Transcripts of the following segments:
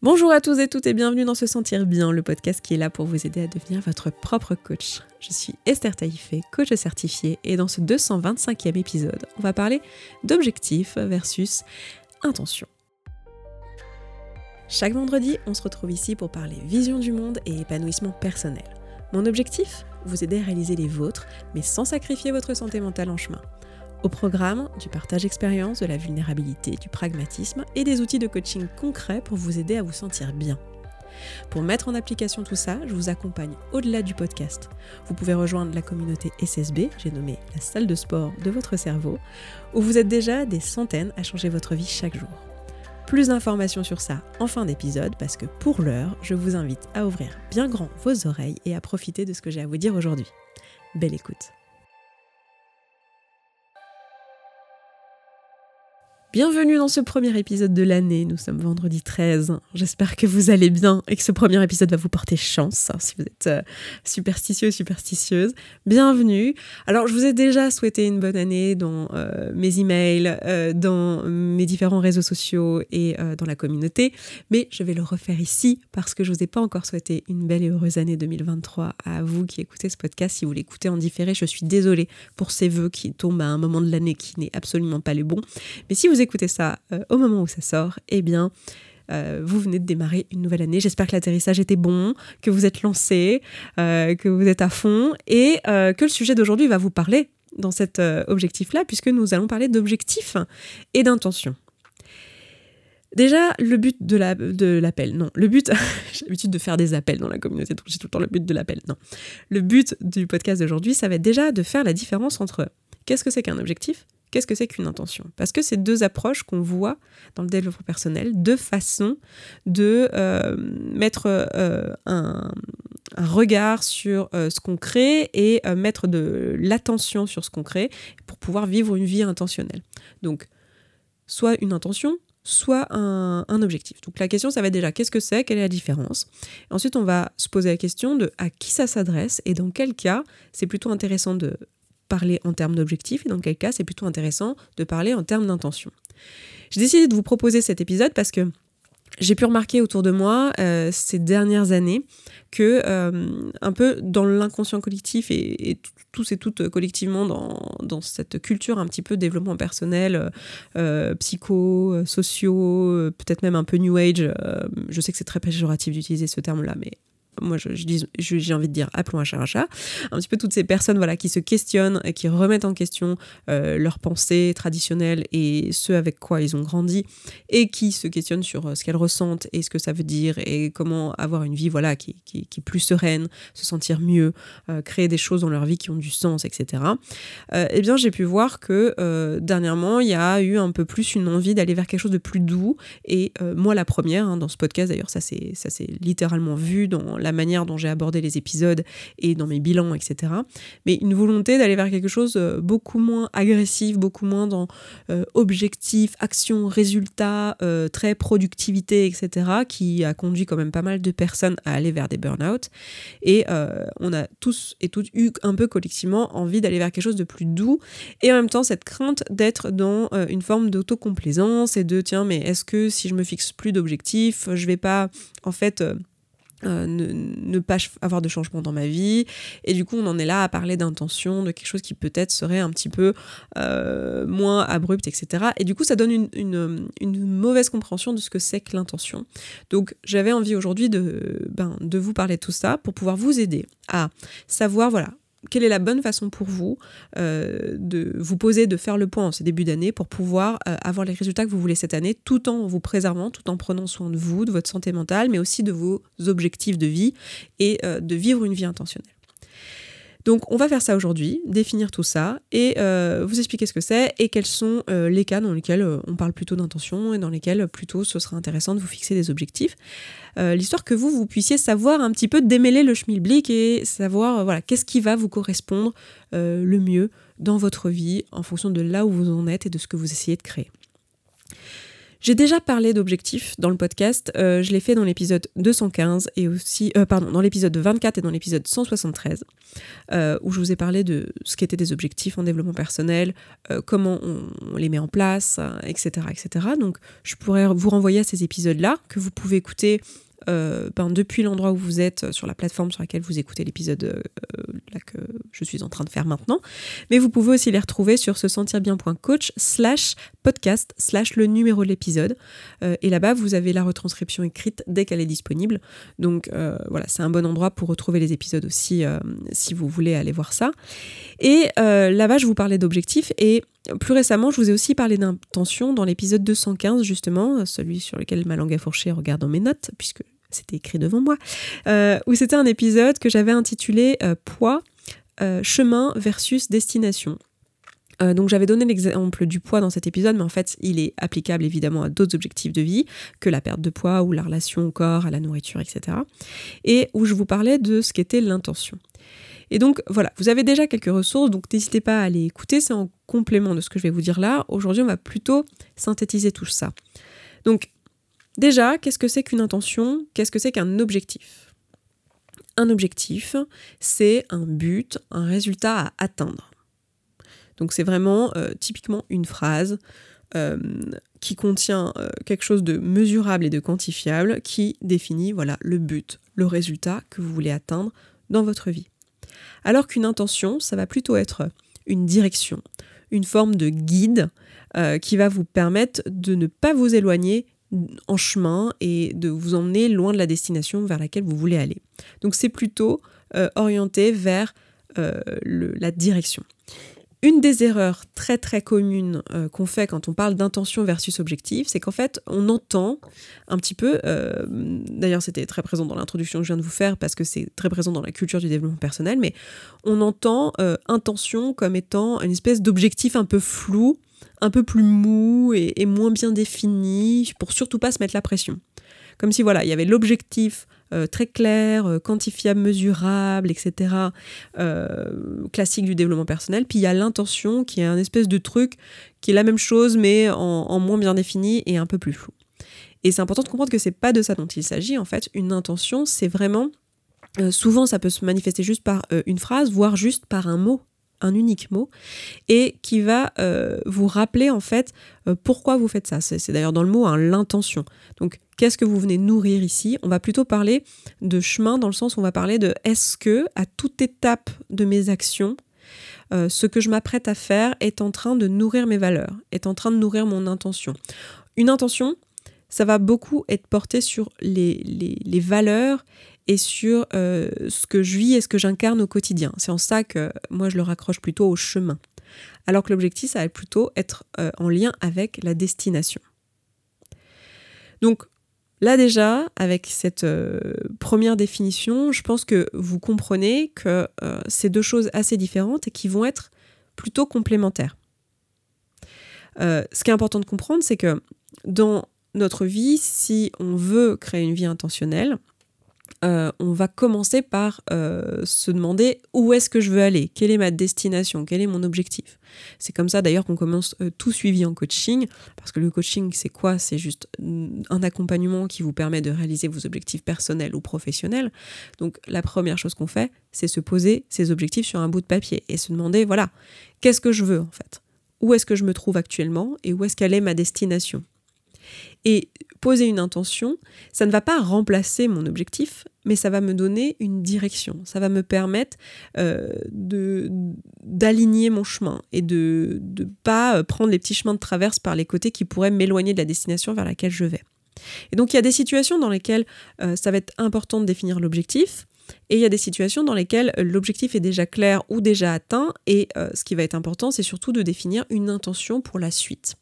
Bonjour à tous et toutes et bienvenue dans Se Sentir Bien, le podcast qui est là pour vous aider à devenir votre propre coach. Je suis Esther Taïfé, coach certifiée, et dans ce 225e épisode, on va parler d'objectifs versus intention. Chaque vendredi, on se retrouve ici pour parler vision du monde et épanouissement personnel. Mon objectif? Vous aider à réaliser les vôtres, mais sans sacrifier votre santé mentale en chemin. Au programme, du partage d'expérience, de la vulnérabilité, du pragmatisme et des outils de coaching concrets pour vous aider à vous sentir bien. Pour mettre en application tout ça, je vous accompagne au-delà du podcast. Vous pouvez rejoindre la communauté SSB, j'ai nommé la salle de sport de votre cerveau, où vous êtes déjà des centaines à changer votre vie chaque jour. Plus d'informations sur ça en fin d'épisode parce que pour l'heure, je vous invite à ouvrir bien grand vos oreilles et à profiter de ce que j'ai à vous dire aujourd'hui. Belle écoute. Bienvenue dans ce premier épisode de l'année, nous sommes vendredi 13. J'espère que vous allez bien et que ce premier épisode va vous porter chance hein, si vous êtes euh, superstitieux superstitieuse. Bienvenue. Alors je vous ai déjà souhaité une bonne année dans euh, mes emails, euh, dans mes différents réseaux sociaux et dans la communauté, mais je vais le refaire ici parce que je vous ai pas encore souhaité une belle et heureuse année 2023 à vous qui écoutez ce podcast. Si vous l'écoutez en différé, je suis désolée pour ces vœux qui tombent à un moment de l'année qui n'est absolument pas les bons. Mais si vous écoutez ça euh, au moment où ça sort, eh bien, euh, vous venez de démarrer une nouvelle année. J'espère que l'atterrissage était bon, que vous êtes lancé, euh, que vous êtes à fond et que le sujet d'aujourd'hui va vous parler dans cet objectif-là, puisque nous allons parler d'objectifs et d'intention. Déjà, le but de l'appel, non. Le but, j'ai l'habitude de faire des appels dans la communauté, donc j'ai tout le temps le but de l'appel, non. Le but du podcast d'aujourd'hui, ça va être déjà de faire la différence entre qu'est-ce que c'est qu'un objectif Qu'est-ce que c'est qu'une intention? Parce que c'est deux approches qu'on voit dans le développement personnel, deux façons de euh, mettre euh, un, regard sur euh, ce qu'on crée et mettre de l'attention sur ce qu'on crée pour pouvoir vivre une vie intentionnelle. Donc, soit une intention, soit un, un, objectif. Donc la question, ça va être déjà qu'est-ce que c'est, quelle est la différence? Ensuite, on va se poser la question de à qui ça s'adresse et dans quel cas? C'est plutôt intéressant de parler en termes d'objectifs et dans quel cas c'est plutôt intéressant de parler en termes d'intention. J'ai décidé de vous proposer cet épisode parce que j'ai pu remarquer autour de moi euh, ces dernières années que euh, un peu dans l'inconscient collectif et, tous et toutes collectivement dans, cette culture un petit peu développement personnel, euh, psycho, sociaux, peut-être même un peu new age, je sais que c'est très péjoratif d'utiliser ce terme-là, mais moi j'ai envie de dire appelons un chat un chat, un petit peu toutes ces personnes voilà, qui se questionnent qui remettent en question euh, leurs pensées traditionnelles et ce avec quoi ils ont grandi et qui se questionnent sur euh, ce qu'elles ressentent et ce que ça veut dire et comment avoir une vie voilà, qui, qui, est plus sereine, se sentir mieux, euh, créer des choses dans leur vie qui ont du sens, etc. eh bien j'ai pu voir que dernièrement il y a eu un peu plus une envie d'aller vers quelque chose de plus doux et moi la première hein, dans ce podcast d'ailleurs ça c'est littéralement vu dans la la manière dont j'ai abordé les épisodes et dans mes bilans, etc. Mais une volonté d'aller vers quelque chose euh, beaucoup moins agressif, beaucoup moins dans euh, objectif, action, résultat, euh, très productivité, etc. qui a conduit quand même pas mal de personnes à aller vers des burn-out. Et on a tous et toutes eu un peu collectivement envie d'aller vers quelque chose de plus doux et en même temps cette crainte d'être dans une forme d'autocomplaisance et de tiens mais est-ce que si je me fixe plus d'objectifs, je vais pas en fait euh, ne, pas avoir de changement dans ma vie. Et du coup, on en est là à parler d'intention, de quelque chose qui peut-être serait un petit peu euh, moins abrupt, etc. Et du coup, ça donne une, une, une mauvaise compréhension de ce que c'est que l'intention. Donc, j'avais envie aujourd'hui de, ben, de vous parler de tout ça pour pouvoir vous aider à savoir, voilà, quelle est la bonne façon pour vous euh, de vous poser, de faire le point en ce début d'année pour pouvoir euh, avoir les résultats que vous voulez cette année, tout en vous préservant, tout en prenant soin de vous, de votre santé mentale, mais aussi de vos objectifs de vie et euh, de vivre une vie intentionnelle. Donc on va faire ça aujourd'hui, définir tout ça et euh, vous expliquer ce que c'est et quels sont euh, les cas dans lesquels euh, on parle plutôt d'intention et dans lesquels plutôt ce sera intéressant de vous fixer des objectifs. L'histoire que vous, vous puissiez savoir un petit peu démêler le schmilblick et savoir voilà, qu'est-ce qui va vous correspondre le mieux dans votre vie en fonction de là où vous en êtes et de ce que vous essayez de créer. J'ai déjà parlé d'objectifs dans le podcast, euh, je l'ai fait dans l'épisode 215 et aussi, euh, pardon, dans l'épisode 24 et dans l'épisode 173, euh, où je vous ai parlé de ce qu'étaient des objectifs en développement personnel, comment on, les met en place, etc., etc. Donc je pourrais vous renvoyer à ces épisodes-là que vous pouvez écouter ben, depuis l'endroit où vous êtes, sur la plateforme sur laquelle vous écoutez l'épisode que je suis en train de faire maintenant. Mais vous pouvez aussi les retrouver sur se sentir bien.coach slash podcast slash le numéro de l'épisode. et là-bas, vous avez la retranscription écrite dès qu'elle est disponible. Donc voilà, c'est un bon endroit pour retrouver les épisodes aussi si vous voulez aller voir ça. Et là-bas, je vous parlais d'objectifs et plus récemment, je vous ai aussi parlé d'intention dans l'épisode 215, justement, celui sur lequel ma langue a fourché regarde mes notes, puisque c'était écrit devant moi, euh, où c'était un épisode que j'avais intitulé euh, Poids, euh, chemin versus destination. Donc j'avais donné l'exemple du poids dans cet épisode, mais en fait il est applicable évidemment à d'autres objectifs de vie que la perte de poids ou la relation au corps, à la nourriture, etc. Et où je vous parlais de ce qu'était l'intention. Et donc voilà, vous avez déjà quelques ressources, donc n'hésitez pas à aller écouter, c'est en complément de ce que je vais vous dire là. Aujourd'hui on va plutôt synthétiser tout ça. Donc Déjà, qu'est-ce que c'est qu'une intention? Qu'est-ce que c'est qu'un objectif? Un objectif, c'est un but, un résultat à atteindre. Donc c'est vraiment euh, typiquement une phrase euh, qui contient euh, quelque chose de mesurable et de quantifiable qui définit voilà le but, le résultat que vous voulez atteindre dans votre vie. Alors qu'une intention, ça va plutôt être une direction, une forme de guide qui va vous permettre de ne pas vous éloigner en chemin et de vous emmener loin de la destination vers laquelle vous voulez aller. Donc c'est plutôt orienté vers la direction. Une des erreurs très très communes euh, qu'on fait quand on parle d'intention versus objectif, c'est qu'en fait on entend un petit peu, d'ailleurs c'était très présent dans l'introduction que je viens de vous faire parce que c'est très présent dans la culture du développement personnel, mais on entend intention comme étant une espèce d'objectif un peu flou un peu plus mou et, moins bien défini pour surtout pas se mettre la pression. Comme si voilà, il y avait l'objectif euh, très clair, euh, quantifiable, mesurable, etc., euh, classique du développement personnel. Puis il y a l'intention qui est un espèce de truc qui est la même chose mais en, moins bien défini et un peu plus flou. Et c'est important de comprendre que c'est pas de ça dont il s'agit. En fait, une intention, c'est vraiment souvent, ça peut se manifester juste par une phrase, voire juste par un mot un unique mot et qui va euh, vous rappeler en fait euh, pourquoi vous faites ça. C'est d'ailleurs dans le mot hein, l'intention. Donc qu'est-ce que vous venez nourrir ici? On va plutôt parler de chemin dans le sens où on va parler de est-ce que à toute étape de mes actions, euh, ce que je m'apprête à faire est en train de nourrir mes valeurs, est en train de nourrir mon intention. Une intention, ça va beaucoup être porté sur les, les valeurs et sur euh, ce que je vis et ce que j'incarne au quotidien. C'est en ça que moi je le raccroche plutôt au chemin. Alors que l'objectif, ça va plutôt être euh, en lien avec la destination. Donc là déjà, avec cette euh, première définition, je pense que vous comprenez que c'est deux choses assez différentes et qui vont être plutôt complémentaires. ce qui est important de comprendre, c'est que dans notre vie, si on veut créer une vie intentionnelle, euh, on va commencer par euh, se demander où est-ce que je veux aller, quelle est ma destination, quel est mon objectif. C'est comme ça d'ailleurs qu'on commence euh, tout suivi en coaching, parce que le coaching c'est quoi? C'est juste un accompagnement qui vous permet de réaliser vos objectifs personnels ou professionnels. Donc la première chose qu'on fait, c'est se poser ces objectifs sur un bout de papier et se demander, voilà, qu'est-ce que je veux en fait? Où est-ce que je me trouve actuellement et où est-ce qu'elle est ma destination? Et poser une intention, ça ne va pas remplacer mon objectif, mais ça va me donner une direction. Ça va me permettre euh, d'aligner mon chemin et de ne pas euh, prendre les petits chemins de traverse par les côtés qui pourraient m'éloigner de la destination vers laquelle je vais. Et donc il y a des situations dans lesquelles euh, ça va être important de définir l'objectif. Et il y a des situations dans lesquelles l'objectif est déjà clair ou déjà atteint, et ce qui va être important, c'est surtout de définir une intention pour la suite.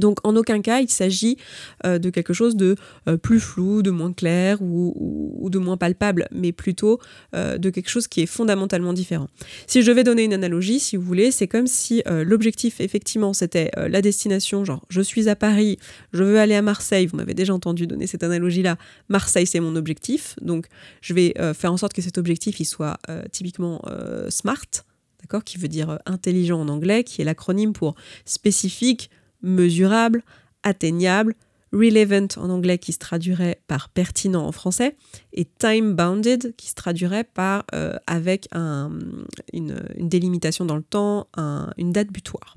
Donc en aucun cas il s'agit euh, de quelque chose de euh, plus flou, de moins clair ou, de moins palpable, mais plutôt euh, de quelque chose qui est fondamentalement différent. Si je vais donner une analogie, si vous voulez, c'est comme si l'objectif effectivement c'était la destination, genre je suis à Paris, je veux aller à Marseille, vous m'avez déjà entendu donner cette analogie-là, Marseille c'est mon objectif, donc je vais faire en sorte que cet objectif il soit typiquement SMART, d'accord, qui veut dire intelligent en anglais, qui est l'acronyme pour spécifique, mesurable, atteignable, relevant en anglais qui se traduirait par pertinent en français, et time bounded qui se traduirait par euh, avec une, délimitation dans le temps, une date butoir.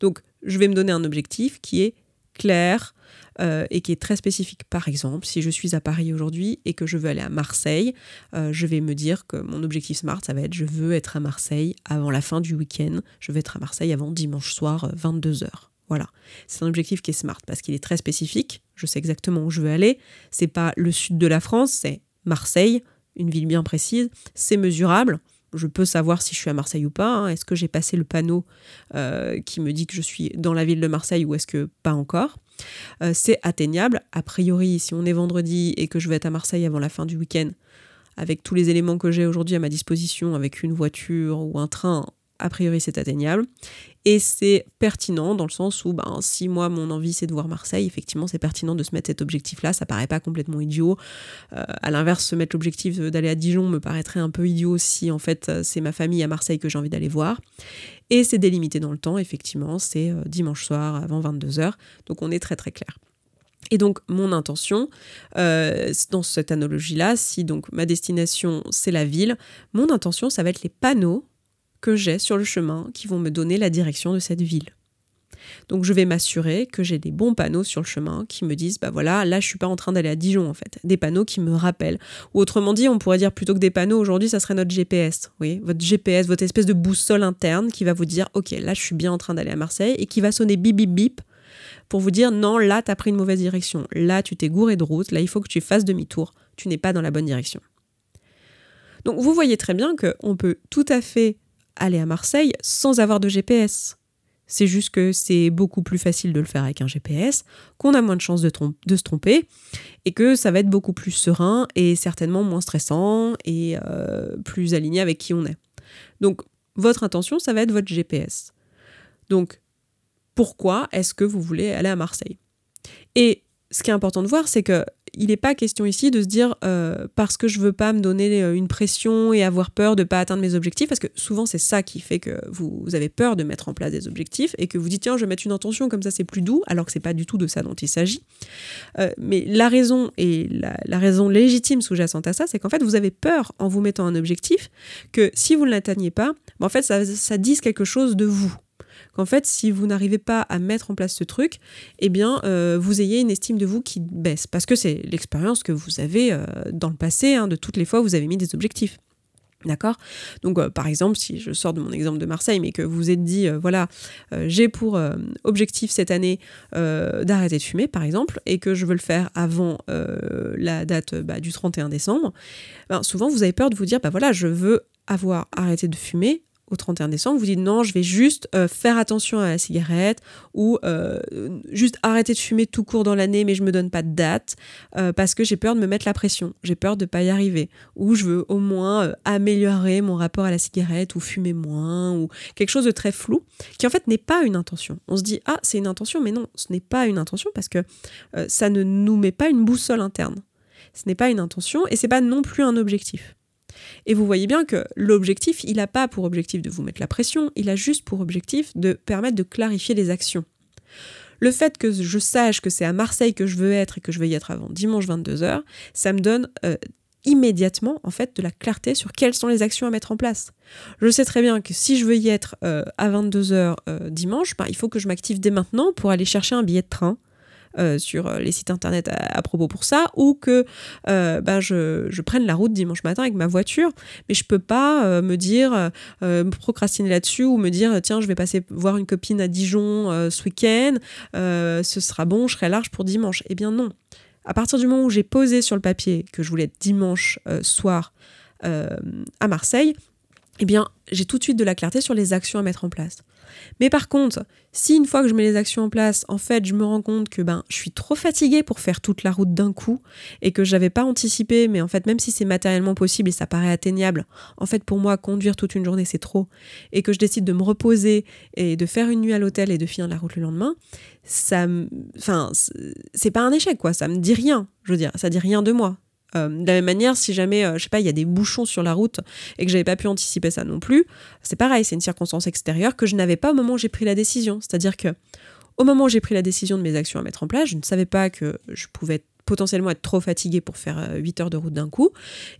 Donc je vais me donner un objectif qui est clair euh, et qui est très spécifique. Par exemple, si je suis à Paris aujourd'hui et que je veux aller à Marseille, euh, je vais me dire que mon objectif SMART, ça va être je veux être à Marseille avant la fin du week-end, je veux être à Marseille avant dimanche soir 22h. Voilà, c'est un objectif qui est smart parce qu'il est très spécifique. Je sais exactement où je veux aller. C'est pas le sud de la France, c'est Marseille, une ville bien précise. C'est mesurable. Je peux savoir si je suis à Marseille ou pas. Hein. Est-ce que j'ai passé le panneau euh, qui me dit que je suis dans la ville de Marseille ou est-ce que pas encore? Euh, C'est atteignable. A priori, si on est vendredi et que je vais être à Marseille avant la fin du week-end, avec tous les éléments que j'ai aujourd'hui à ma disposition, avec une voiture ou un train, a priori c'est atteignable. Et c'est pertinent dans le sens où ben, si moi mon envie c'est de voir Marseille, effectivement c'est pertinent de se mettre cet objectif-là, ça paraît pas complètement idiot. Euh, à l'inverse, se mettre l'objectif d'aller à Dijon me paraîtrait un peu idiot si en fait c'est ma famille à Marseille que j'ai envie d'aller voir. Et c'est délimité dans le temps, effectivement, c'est euh, dimanche soir avant 22h, donc on est très très clair. Et donc mon intention, euh, dans cette analogie-là, si donc ma destination c'est la ville, mon intention ça va être les panneaux que j'ai sur le chemin qui vont me donner la direction de cette ville. Donc je vais m'assurer que j'ai des bons panneaux sur le chemin qui me disent bah voilà, là je suis pas en train d'aller à Dijon en fait, des panneaux qui me rappellent. Ou autrement dit, on pourrait dire plutôt que des panneaux aujourd'hui, ça serait notre GPS. Oui, votre GPS, votre espèce de boussole interne qui va vous dire OK, là je suis bien en train d'aller à Marseille et qui va sonner bip bip bip pour vous dire non, là tu as pris une mauvaise direction. Là tu t'es gouré de route, là il faut que tu fasses demi-tour. Tu n'es pas dans la bonne direction. Donc vous voyez très bien qu'on peut tout à fait aller à Marseille sans avoir de GPS. C'est juste que c'est beaucoup plus facile de le faire avec un GPS, qu'on a moins de chances de, se tromper, et que ça va être beaucoup plus serein et certainement moins stressant et euh, plus aligné avec qui on est. Donc, votre intention, ça va être votre GPS. Donc, pourquoi est-ce que vous voulez aller à Marseille? Et ce qui est important de voir, c'est que il n'est pas question ici de se dire euh, parce que je veux pas me donner euh, une pression et avoir peur de pas atteindre mes objectifs, parce que souvent c'est ça qui fait que vous, avez peur de mettre en place des objectifs et que vous dites tiens je vais mettre une intention comme ça c'est plus doux, alors que c'est pas du tout de ça dont il s'agit. Euh, mais la raison et la, raison légitime sous-jacente à ça, c'est qu'en fait vous avez peur en vous mettant un objectif que si vous ne l'atteignez pas, ben, en fait ça, ça dise quelque chose de vous qu'en fait, si vous n'arrivez pas à mettre en place ce truc, eh bien, euh, vous ayez une estime de vous qui baisse. Parce que c'est l'expérience que vous avez euh, dans le passé, hein, de toutes les fois où vous avez mis des objectifs. D'accord? Donc, euh, par exemple, si je sors de mon exemple de Marseille, mais que vous êtes dit, voilà, j'ai pour objectif cette année d'arrêter de fumer, par exemple, et que je veux le faire avant la date bah, du 31 décembre, ben, souvent vous avez peur de vous dire, bah voilà, je veux avoir arrêté de fumer au 31 décembre, vous dites non, je vais juste euh, faire attention à la cigarette ou euh, juste arrêter de fumer tout court dans l'année, mais je me donne pas de date euh, parce que j'ai peur de me mettre la pression, j'ai peur de pas y arriver, ou je veux au moins améliorer mon rapport à la cigarette ou fumer moins ou quelque chose de très flou qui en fait n'est pas une intention. On se dit ah c'est une intention, mais non, ce n'est pas une intention parce que ça ne nous met pas une boussole interne. Ce n'est pas une intention et c'est pas non plus un objectif. Et vous voyez bien que l'objectif, il n'a pas pour objectif de vous mettre la pression, il a juste pour objectif de permettre de clarifier les actions. Le fait que je sache que c'est à Marseille que je veux être et que je vais y être avant dimanche 22h, ça me donne euh, immédiatement en fait de la clarté sur quelles sont les actions à mettre en place. Je sais très bien que si je veux y être euh, à 22h euh, dimanche, ben, il faut que je m'active dès maintenant pour aller chercher un billet de train euh, sur euh, les sites internet à, propos pour ça, ou que euh, ben je, je, prenne la route dimanche matin avec ma voiture, mais je peux pas me dire, me procrastiner là-dessus, ou me dire, tiens, je vais passer voir une copine à Dijon ce week-end, ce sera bon, je serai large pour dimanche. Eh bien non. À partir du moment où j'ai posé sur le papier que je voulais être dimanche soir à Marseille, eh bien, j'ai tout de suite de la clarté sur les actions à mettre en place. Mais par contre, si une fois que je mets les actions en place, en fait, je me rends compte que ben, je suis trop fatiguée pour faire toute la route d'un coup et que j'avais pas anticipé, mais en fait, même si c'est matériellement possible et ça paraît atteignable, en fait, pour moi, conduire toute une journée, c'est trop, et que je décide de me reposer et de faire une nuit à l'hôtel et de finir la route le lendemain, ça, enfin, c'est pas un échec, quoi. Ça me dit rien. Je veux dire, ça dit rien de moi. Euh, de la même manière, si jamais, euh, je sais pas, il y a des bouchons sur la route et que j'avais pas pu anticiper ça non plus, c'est pareil, c'est une circonstance extérieure que je n'avais pas au moment où j'ai pris la décision. C'est-à-dire que Au moment où j'ai pris la décision de mes actions à mettre en place, je ne savais pas que je pouvais potentiellement être trop fatigué pour faire 8 heures de route d'un coup.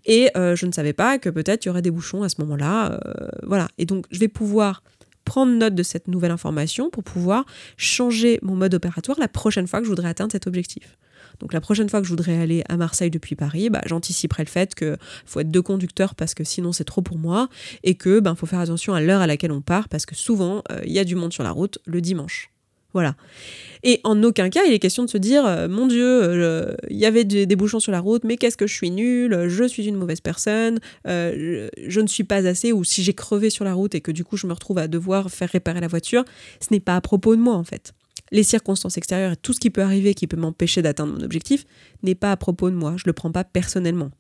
Et je ne savais pas que peut-être il y aurait des bouchons à ce moment-là. voilà. Et donc, je vais pouvoir prendre note de cette nouvelle information pour pouvoir changer mon mode opératoire la prochaine fois que je voudrais atteindre cet objectif. Donc la prochaine fois que je voudrais aller à Marseille depuis Paris, bah, j'anticiperai le fait qu'il faut être deux conducteurs parce que sinon c'est trop pour moi et que ben faut faire attention à l'heure à laquelle on part parce que souvent euh, il y a du monde sur la route le dimanche. Voilà. Et en aucun cas, il est question de se dire euh, Mon Dieu, euh, il y avait des, bouchons sur la route, mais qu'est-ce que je suis nul, je suis une mauvaise personne, je, ne suis pas assez, ou si j'ai crevé sur la route et que du coup je me retrouve à devoir faire réparer la voiture, ce n'est pas à propos de moi en fait les circonstances extérieures et tout ce qui peut arriver qui peut m'empêcher d'atteindre mon objectif n'est pas à propos de moi, je ne le prends pas personnellement.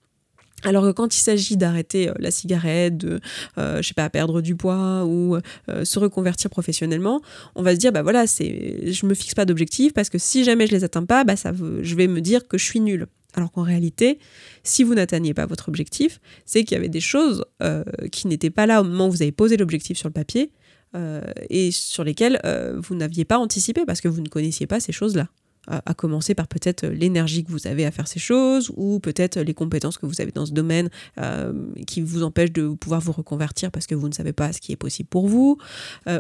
Alors que quand il s'agit d'arrêter euh, la cigarette, de, euh, je sais pas, perdre du poids ou euh, se reconvertir professionnellement, on va se dire, bah voilà, c'est, je me fixe pas d'objectif parce que si jamais je les atteins pas, bah ça, je vais me dire que je suis nul. Alors qu'en réalité, si vous n'atteigniez pas votre objectif, c'est qu'il y avait des choses qui n'étaient pas là au moment où vous avez posé l'objectif sur le papier euh, et sur lesquels euh, vous n'aviez pas anticipé parce que vous ne connaissiez pas ces choses-là à commencer par peut-être l'énergie que vous avez à faire ces choses, ou peut-être les compétences que vous avez dans ce domaine euh, qui vous empêchent de pouvoir vous reconvertir parce que vous ne savez pas ce qui est possible pour vous,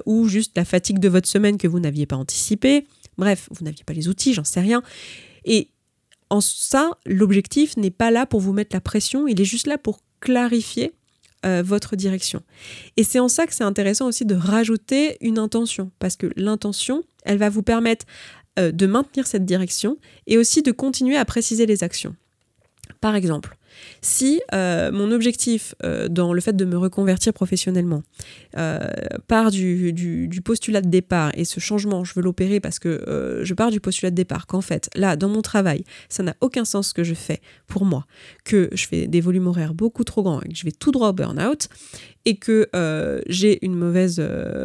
ou juste la fatigue de votre semaine que vous n'aviez pas anticipé. Bref, vous n'aviez pas les outils, j'en sais rien. Et en ça, l'objectif n'est pas là pour vous mettre la pression, il est juste là pour clarifier euh, votre direction. Et c'est en ça que c'est intéressant aussi de rajouter une intention, parce que l'intention, elle va vous permettre euh, de maintenir cette direction et aussi de continuer à préciser les actions. Par exemple, si euh, mon objectif euh, dans le fait de me reconvertir professionnellement euh, part du, postulat de départ et ce changement, je veux l'opérer parce que je pars du postulat de départ qu'en fait, là, dans mon travail, ça n'a aucun sens ce que je fais pour moi, que je fais des volumes horaires beaucoup trop grands et que je vais tout droit au burn-out et que j'ai une mauvaise...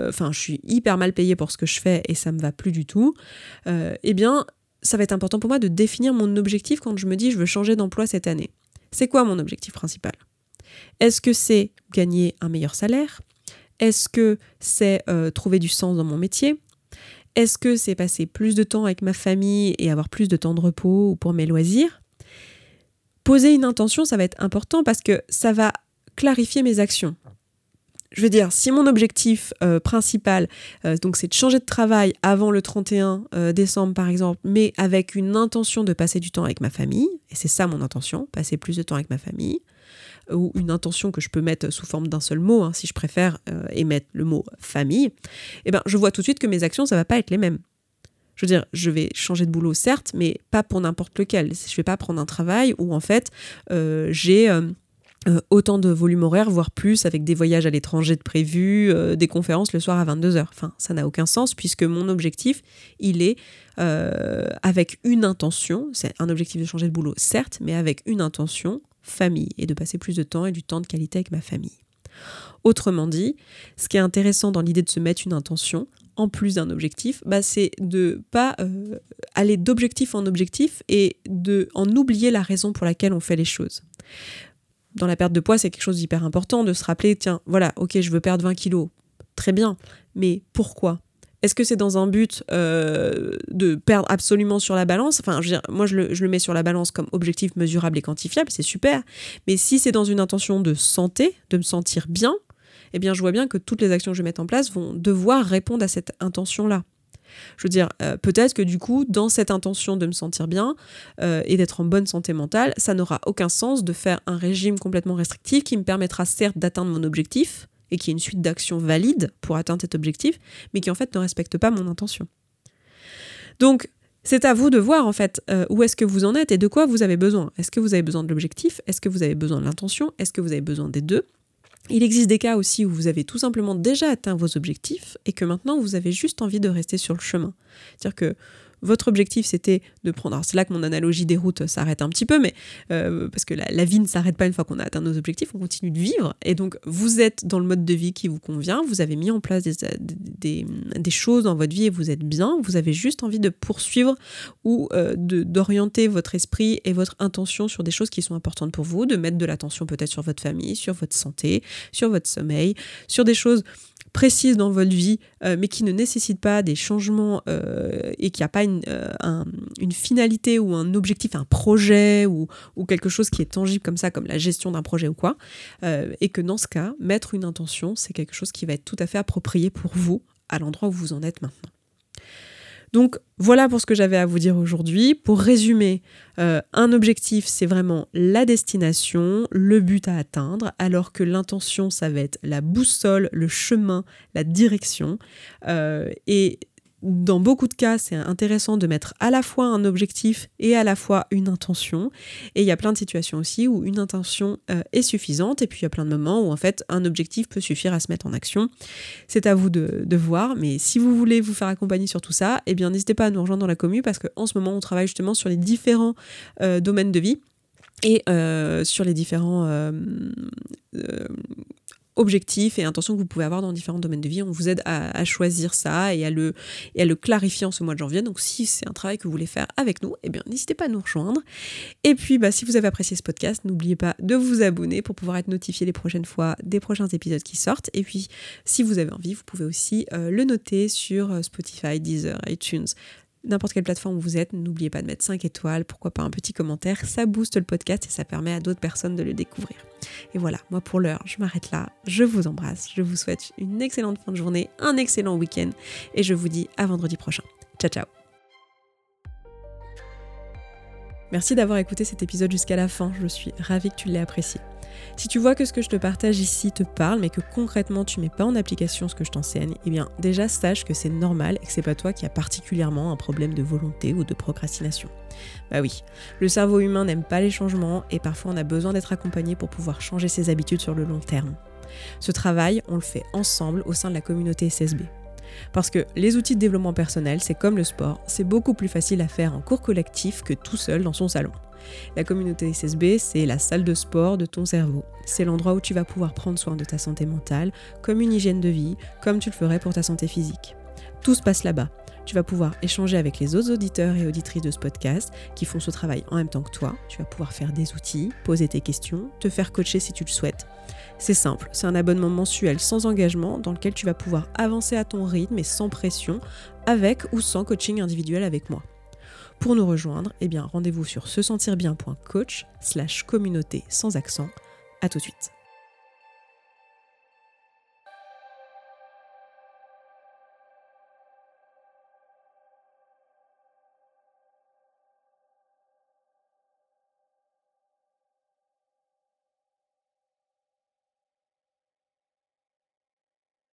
Enfin, je suis hyper mal payée pour ce que je fais et ça me va plus du tout, eh bien, ça va être important pour moi de définir mon objectif quand je me dis je veux changer d'emploi cette année. C'est quoi mon objectif principal? Est-ce que c'est gagner un meilleur salaire? Est-ce que c'est euh, trouver du sens dans mon métier? Est-ce que c'est passer plus de temps avec ma famille et avoir plus de temps de repos ou pour mes loisirs? Poser une intention, ça va être important parce que ça va clarifier mes actions je veux dire, si mon objectif euh, principal, euh, donc c'est de changer de travail avant le 31 euh, décembre par exemple, mais avec une intention de passer du temps avec ma famille, et c'est ça mon intention, passer plus de temps avec ma famille, ou une intention que je peux mettre sous forme d'un seul mot, hein, si je préfère émettre le mot famille, eh ben, je vois tout de suite que mes actions, ça va pas être les mêmes. Je veux dire, je vais changer de boulot, certes, mais pas pour n'importe lequel. Je vais pas prendre un travail où, en fait, j'ai euh, autant de volume horaire, voire plus, avec des voyages à l'étranger de prévus, euh, des conférences le soir à 22h. Enfin, ça n'a aucun sens puisque mon objectif, il est euh, avec une intention, c'est un objectif de changer de boulot, certes, mais avec une intention, famille, et de passer plus de temps et du temps de qualité avec ma famille. Autrement dit, ce qui est intéressant dans l'idée de se mettre une intention, en plus d'un objectif, bah, c'est de pas aller d'objectif en objectif et de en oublier la raison pour laquelle on fait les choses dans la perte de poids, c'est quelque chose d'hyper important de se rappeler, tiens, voilà, ok, je veux perdre 20 kilos. Très bien, mais pourquoi? Est-ce que c'est dans un but euh, de perdre absolument sur la balance? Enfin, je veux dire, moi, je le, mets sur la balance comme objectif mesurable et quantifiable, c'est super. Mais si c'est dans une intention de santé, de me sentir bien, eh bien, je vois bien que toutes les actions que je vais mettre en place vont devoir répondre à cette intention-là. Je veux dire, euh, peut-être que du coup, dans cette intention de me sentir bien euh, et d'être en bonne santé mentale, ça n'aura aucun sens de faire un régime complètement restrictif qui me permettra certes d'atteindre mon objectif et qui est une suite d'actions valides pour atteindre cet objectif, mais qui en fait ne respecte pas mon intention. Donc, c'est à vous de voir en fait euh, où est-ce que vous en êtes et de quoi vous avez besoin. Est-ce que vous avez besoin de l'objectif? Est-ce que vous avez besoin de l'intention? Est-ce que vous avez besoin des deux? Il existe des cas aussi où vous avez tout simplement déjà atteint vos objectifs et que maintenant vous avez juste envie de rester sur le chemin. C'est-à-dire que votre objectif c'était de prendre. Alors c'est là que mon analogie des routes s'arrête un petit peu, mais euh, parce que la, vie ne s'arrête pas une fois qu'on a atteint nos objectifs, on continue de vivre. Et donc vous êtes dans le mode de vie qui vous convient, vous avez mis en place des, des, choses dans votre vie et vous êtes bien. Vous avez juste envie de poursuivre ou euh, d'orienter votre esprit et votre intention sur des choses qui sont importantes pour vous, de mettre de l'attention peut-être sur votre famille, sur votre santé, sur votre sommeil, sur des choses précises dans votre vie, euh, mais qui ne nécessitent pas des changements euh, et qui a pas une, une, finalité ou un objectif, un projet ou, ou, quelque chose qui est tangible comme ça, comme la gestion d'un projet ou quoi, et que dans ce cas, mettre une intention, c'est quelque chose qui va être tout à fait approprié pour vous à l'endroit où vous en êtes maintenant. Donc voilà pour ce que j'avais à vous dire aujourd'hui. Pour résumer, euh, un objectif, c'est vraiment la destination, le but à atteindre, alors que l'intention, ça va être la boussole, le chemin, la direction. Euh, dans beaucoup de cas, c'est intéressant de mettre à la fois un objectif et à la fois une intention. Et il y a plein de situations aussi où une intention euh, est suffisante. Et puis il y a plein de moments où en fait un objectif peut suffire à se mettre en action. C'est à vous de, voir. Mais si vous voulez vous faire accompagner sur tout ça, eh bien n'hésitez pas à nous rejoindre dans la commune parce qu'en ce moment on travaille justement sur les différents euh, domaines de vie et euh, sur les différents objectifs et intentions que vous pouvez avoir dans différents domaines de vie. On vous aide à, choisir ça et à, le, clarifier en ce mois de janvier. Donc si c'est un travail que vous voulez faire avec nous, eh bien n'hésitez pas à nous rejoindre. Et puis bah, si vous avez apprécié ce podcast, n'oubliez pas de vous abonner pour pouvoir être notifié les prochaines fois des prochains épisodes qui sortent. Et puis si vous avez envie, vous pouvez aussi euh, le noter sur euh, Spotify, Deezer, iTunes, n'importe quelle plateforme vous êtes, n'oubliez pas de mettre 5 étoiles, pourquoi pas un petit commentaire, ça booste le podcast et ça permet à d'autres personnes de le découvrir. Et voilà, moi pour l'heure, je m'arrête là, je vous embrasse, je vous souhaite une excellente fin de journée, un excellent week-end et je vous dis à vendredi prochain. Ciao ciao Merci d'avoir écouté cet épisode jusqu'à la fin, je suis ravie que tu l'aies apprécié. Si tu vois que ce que je te partage ici te parle, mais que concrètement tu mets pas en application ce que je t'enseigne, eh bien déjà sache que c'est normal et que c'est pas toi qui as particulièrement un problème de volonté ou de procrastination. Bah oui, le cerveau humain n'aime pas les changements et parfois on a besoin d'être accompagné pour pouvoir changer ses habitudes sur le long terme. Ce travail, on le fait ensemble au sein de la communauté SSB. Parce que les outils de développement personnel, c'est comme le sport, c'est beaucoup plus facile à faire en cours collectif que tout seul dans son salon. La communauté SSB, c'est la salle de sport de ton cerveau. C'est l'endroit où tu vas pouvoir prendre soin de ta santé mentale, comme une hygiène de vie, comme tu le ferais pour ta santé physique. Tout se passe là-bas. Tu vas pouvoir échanger avec les autres auditeurs et auditrices de ce podcast qui font ce travail en même temps que toi. Tu vas pouvoir faire des outils, poser tes questions, te faire coacher si tu le souhaites. C'est simple, c'est un abonnement mensuel sans engagement dans lequel tu vas pouvoir avancer à ton rythme et sans pression, avec ou sans coaching individuel avec moi. Pour nous rejoindre, eh bien rendez-vous sur se sentir bien.coach slash communauté sans accent. À tout de suite.